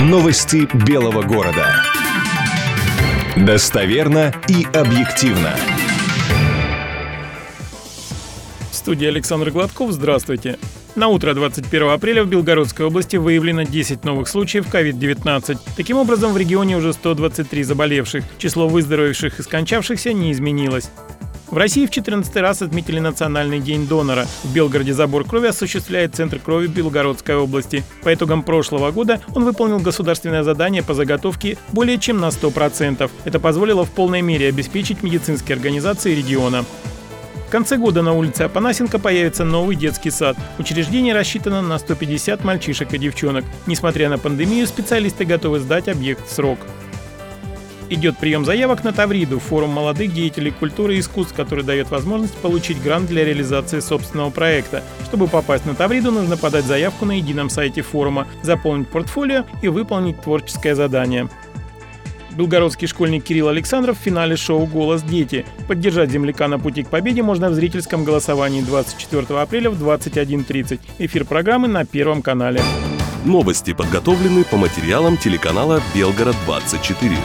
Новости Белого города. Достоверно и объективно. В студии Александр Гладков. Здравствуйте. На утро 21 апреля в Белгородской области выявлено 10 новых случаев COVID-19. Таким образом, в регионе уже 123 заболевших. Число выздоровевших и скончавшихся не изменилось. В России в 14 раз отметили Национальный день донора. В Белгороде забор крови осуществляет Центр крови Белгородской области. По итогам прошлого года он выполнил государственное задание по заготовке более чем на 100%. Это позволило в полной мере обеспечить медицинские организации региона. В конце года на улице Апанасенко появится новый детский сад. Учреждение рассчитано на 150 мальчишек и девчонок. Несмотря на пандемию, специалисты готовы сдать объект в срок идет прием заявок на Тавриду, форум молодых деятелей культуры и искусств, который дает возможность получить грант для реализации собственного проекта. Чтобы попасть на Тавриду, нужно подать заявку на едином сайте форума, заполнить портфолио и выполнить творческое задание. Белгородский школьник Кирилл Александров в финале шоу «Голос дети». Поддержать земляка на пути к победе можно в зрительском голосовании 24 апреля в 21.30. Эфир программы на Первом канале. Новости подготовлены по материалам телеканала «Белгород 24».